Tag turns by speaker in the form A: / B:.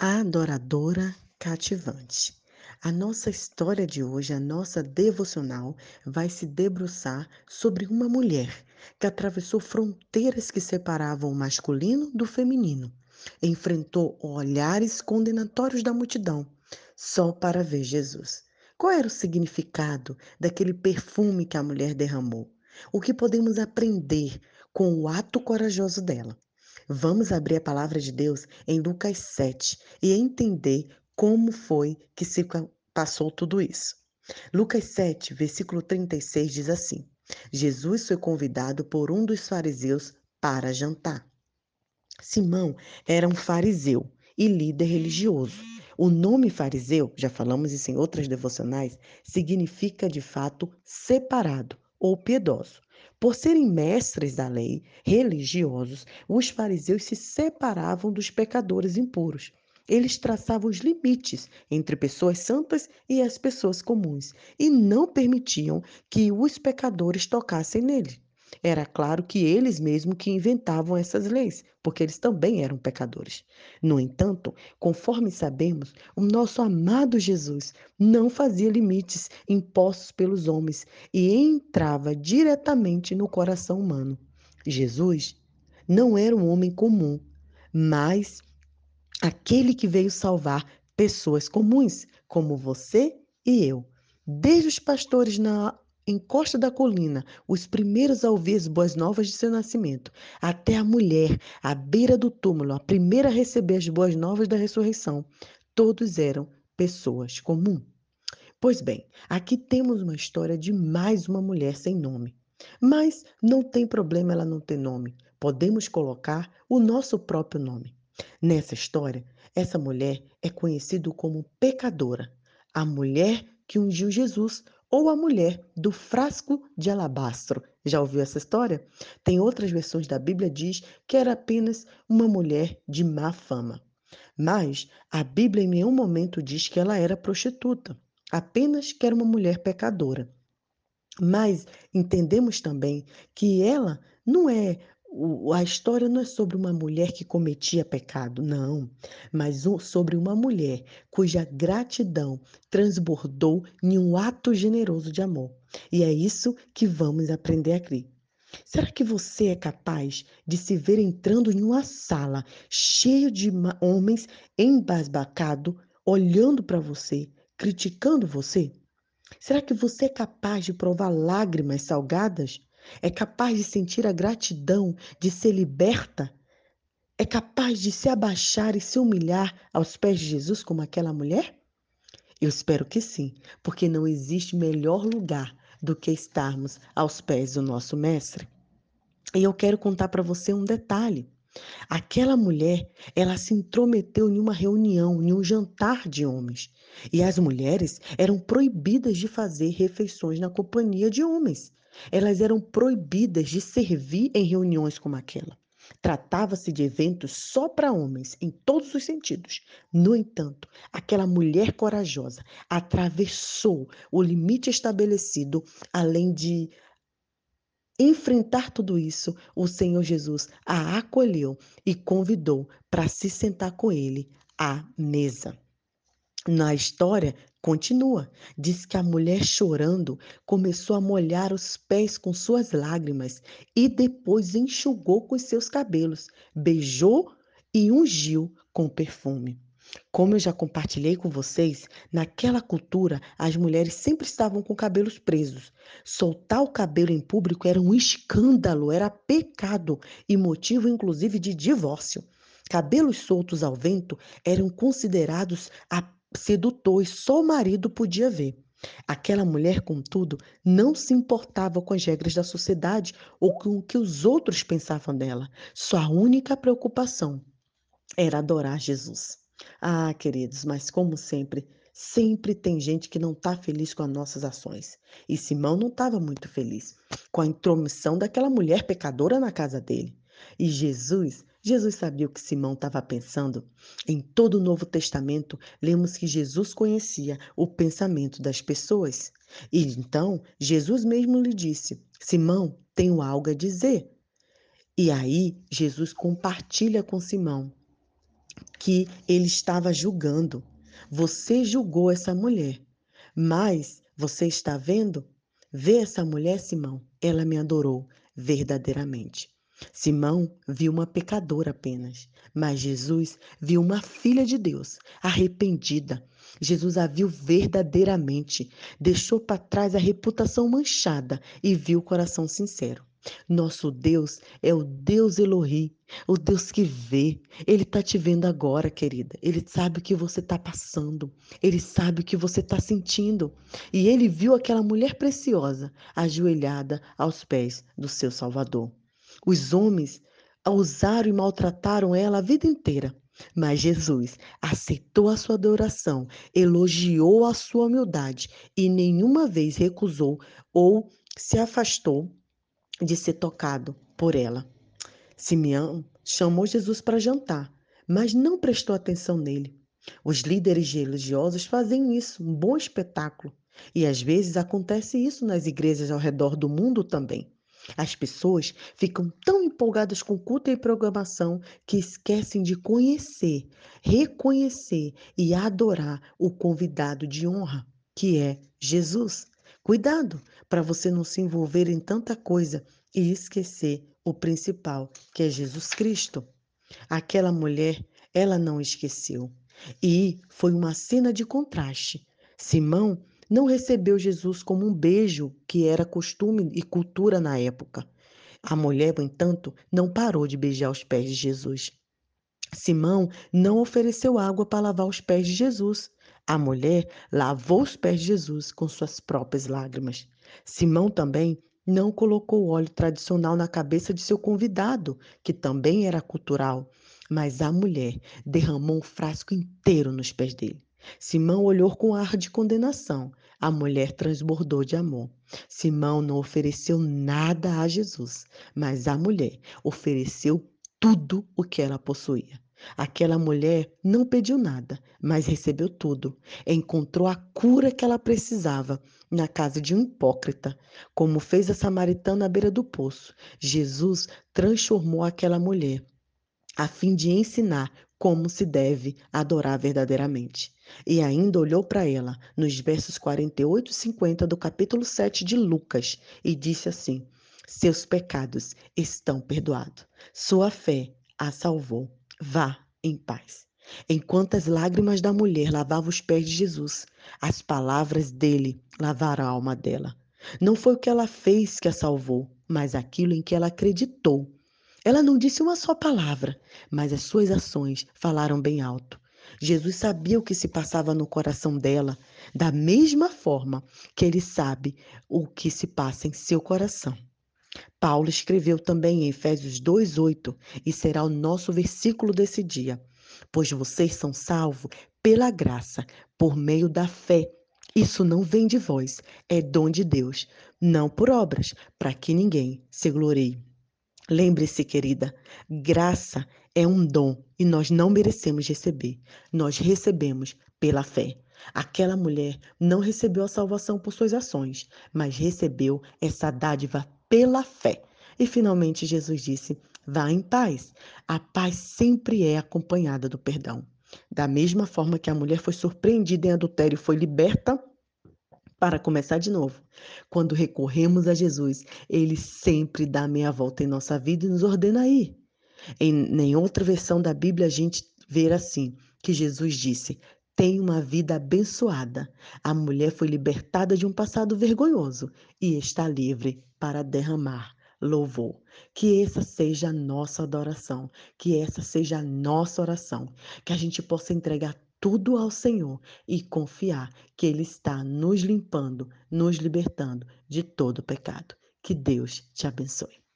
A: Adoradora cativante. A nossa história de hoje, a nossa devocional, vai se debruçar sobre uma mulher que atravessou fronteiras que separavam o masculino do feminino. Enfrentou olhares condenatórios da multidão, só para ver Jesus. Qual era o significado daquele perfume que a mulher derramou? O que podemos aprender com o ato corajoso dela? Vamos abrir a palavra de Deus em Lucas 7 e entender como foi que se passou tudo isso. Lucas 7, versículo 36 diz assim: Jesus foi convidado por um dos fariseus para jantar. Simão era um fariseu e líder religioso. O nome fariseu, já falamos isso em outras devocionais, significa de fato separado ou piedoso. Por serem mestres da lei, religiosos, os fariseus se separavam dos pecadores impuros. Eles traçavam os limites entre pessoas santas e as pessoas comuns e não permitiam que os pecadores tocassem nele. Era claro que eles mesmos que inventavam essas leis, porque eles também eram pecadores. No entanto, conforme sabemos, o nosso amado Jesus não fazia limites impostos pelos homens e entrava diretamente no coração humano. Jesus não era um homem comum, mas aquele que veio salvar pessoas comuns, como você e eu. Desde os pastores na encosta da colina, os primeiros a ouvir as boas novas de seu nascimento, até a mulher à beira do túmulo, a primeira a receber as boas novas da ressurreição, todos eram pessoas comuns. Pois bem, aqui temos uma história de mais uma mulher sem nome. Mas não tem problema ela não ter nome. Podemos colocar o nosso próprio nome. Nessa história, essa mulher é conhecida como pecadora, a mulher que ungiu Jesus ou a mulher do frasco de alabastro. Já ouviu essa história? Tem outras versões da Bíblia diz que era apenas uma mulher de má fama. Mas a Bíblia em nenhum momento diz que ela era prostituta, apenas que era uma mulher pecadora. Mas entendemos também que ela não é o, a história não é sobre uma mulher que cometia pecado, não, mas sobre uma mulher cuja gratidão transbordou em um ato generoso de amor. E é isso que vamos aprender aqui. Será que você é capaz de se ver entrando em uma sala cheia de homens embasbacados, olhando para você, criticando você? Será que você é capaz de provar lágrimas salgadas? É capaz de sentir a gratidão de ser liberta? É capaz de se abaixar e se humilhar aos pés de Jesus como aquela mulher? Eu espero que sim, porque não existe melhor lugar do que estarmos aos pés do nosso Mestre. E eu quero contar para você um detalhe. Aquela mulher, ela se intrometeu em uma reunião, em um jantar de homens. E as mulheres eram proibidas de fazer refeições na companhia de homens. Elas eram proibidas de servir em reuniões como aquela. Tratava-se de eventos só para homens, em todos os sentidos. No entanto, aquela mulher corajosa atravessou o limite estabelecido, além de enfrentar tudo isso, o Senhor Jesus a acolheu e convidou para se sentar com ele à mesa. Na história, continua. Diz que a mulher chorando começou a molhar os pés com suas lágrimas e depois enxugou com seus cabelos, beijou e ungiu com perfume. Como eu já compartilhei com vocês, naquela cultura as mulheres sempre estavam com cabelos presos. Soltar o cabelo em público era um escândalo, era pecado e motivo inclusive de divórcio. Cabelos soltos ao vento eram considerados a sedutor e só o marido podia ver. Aquela mulher, contudo, não se importava com as regras da sociedade ou com o que os outros pensavam dela. Sua única preocupação era adorar Jesus. Ah, queridos, mas como sempre, sempre tem gente que não está feliz com as nossas ações. E Simão não estava muito feliz com a intromissão daquela mulher pecadora na casa dele. E Jesus Jesus sabia o que Simão estava pensando. Em todo o Novo Testamento, lemos que Jesus conhecia o pensamento das pessoas. E então, Jesus mesmo lhe disse: Simão, tenho algo a dizer. E aí, Jesus compartilha com Simão que ele estava julgando. Você julgou essa mulher, mas você está vendo? Vê essa mulher, Simão, ela me adorou verdadeiramente. Simão viu uma pecadora apenas, mas Jesus viu uma filha de Deus, arrependida. Jesus a viu verdadeiramente, deixou para trás a reputação manchada e viu o coração sincero. Nosso Deus é o Deus Elohim, o Deus que vê. Ele está te vendo agora, querida. Ele sabe o que você está passando. Ele sabe o que você está sentindo. E ele viu aquela mulher preciosa ajoelhada aos pés do seu Salvador. Os homens usaram e maltrataram ela a vida inteira. Mas Jesus aceitou a sua adoração, elogiou a sua humildade e nenhuma vez recusou ou se afastou de ser tocado por ela. Simeão chamou Jesus para jantar, mas não prestou atenção nele. Os líderes religiosos fazem isso, um bom espetáculo. E às vezes acontece isso nas igrejas ao redor do mundo também. As pessoas ficam tão empolgadas com culto e programação que esquecem de conhecer, reconhecer e adorar o convidado de honra, que é Jesus. Cuidado para você não se envolver em tanta coisa e esquecer o principal, que é Jesus Cristo. Aquela mulher, ela não esqueceu. E foi uma cena de contraste. Simão não recebeu Jesus como um beijo, que era costume e cultura na época. A mulher, no entanto, não parou de beijar os pés de Jesus. Simão não ofereceu água para lavar os pés de Jesus. A mulher lavou os pés de Jesus com suas próprias lágrimas. Simão também não colocou o óleo tradicional na cabeça de seu convidado, que também era cultural, mas a mulher derramou um frasco inteiro nos pés dele. Simão olhou com ar de condenação. A mulher transbordou de amor. Simão não ofereceu nada a Jesus, mas a mulher ofereceu tudo o que ela possuía. Aquela mulher não pediu nada, mas recebeu tudo. Encontrou a cura que ela precisava na casa de um hipócrita, como fez a samaritana à beira do poço. Jesus transformou aquela mulher a fim de ensinar como se deve adorar verdadeiramente. E ainda olhou para ela nos versos 48 e 50 do capítulo 7 de Lucas e disse assim: Seus pecados estão perdoados. Sua fé a salvou. Vá em paz. Enquanto as lágrimas da mulher lavavam os pés de Jesus, as palavras dele lavaram a alma dela. Não foi o que ela fez que a salvou, mas aquilo em que ela acreditou ela não disse uma só palavra, mas as suas ações falaram bem alto. Jesus sabia o que se passava no coração dela, da mesma forma que ele sabe o que se passa em seu coração. Paulo escreveu também em Efésios 2:8 e será o nosso versículo desse dia. Pois vocês são salvos pela graça, por meio da fé. Isso não vem de vós, é dom de Deus, não por obras, para que ninguém se glorie. Lembre-se, querida, graça é um dom e nós não merecemos receber. Nós recebemos pela fé. Aquela mulher não recebeu a salvação por suas ações, mas recebeu essa dádiva pela fé. E finalmente Jesus disse: Vá em paz. A paz sempre é acompanhada do perdão. Da mesma forma que a mulher foi surpreendida em adultério e foi liberta, para começar de novo, quando recorremos a Jesus, ele sempre dá meia volta em nossa vida e nos ordena a ir. Em, em outra versão da Bíblia, a gente vê assim: que Jesus disse: tem uma vida abençoada. A mulher foi libertada de um passado vergonhoso e está livre para derramar louvor. Que essa seja a nossa adoração, que essa seja a nossa oração, que a gente possa entregar tudo ao Senhor e confiar que Ele está nos limpando, nos libertando de todo pecado. Que Deus te abençoe.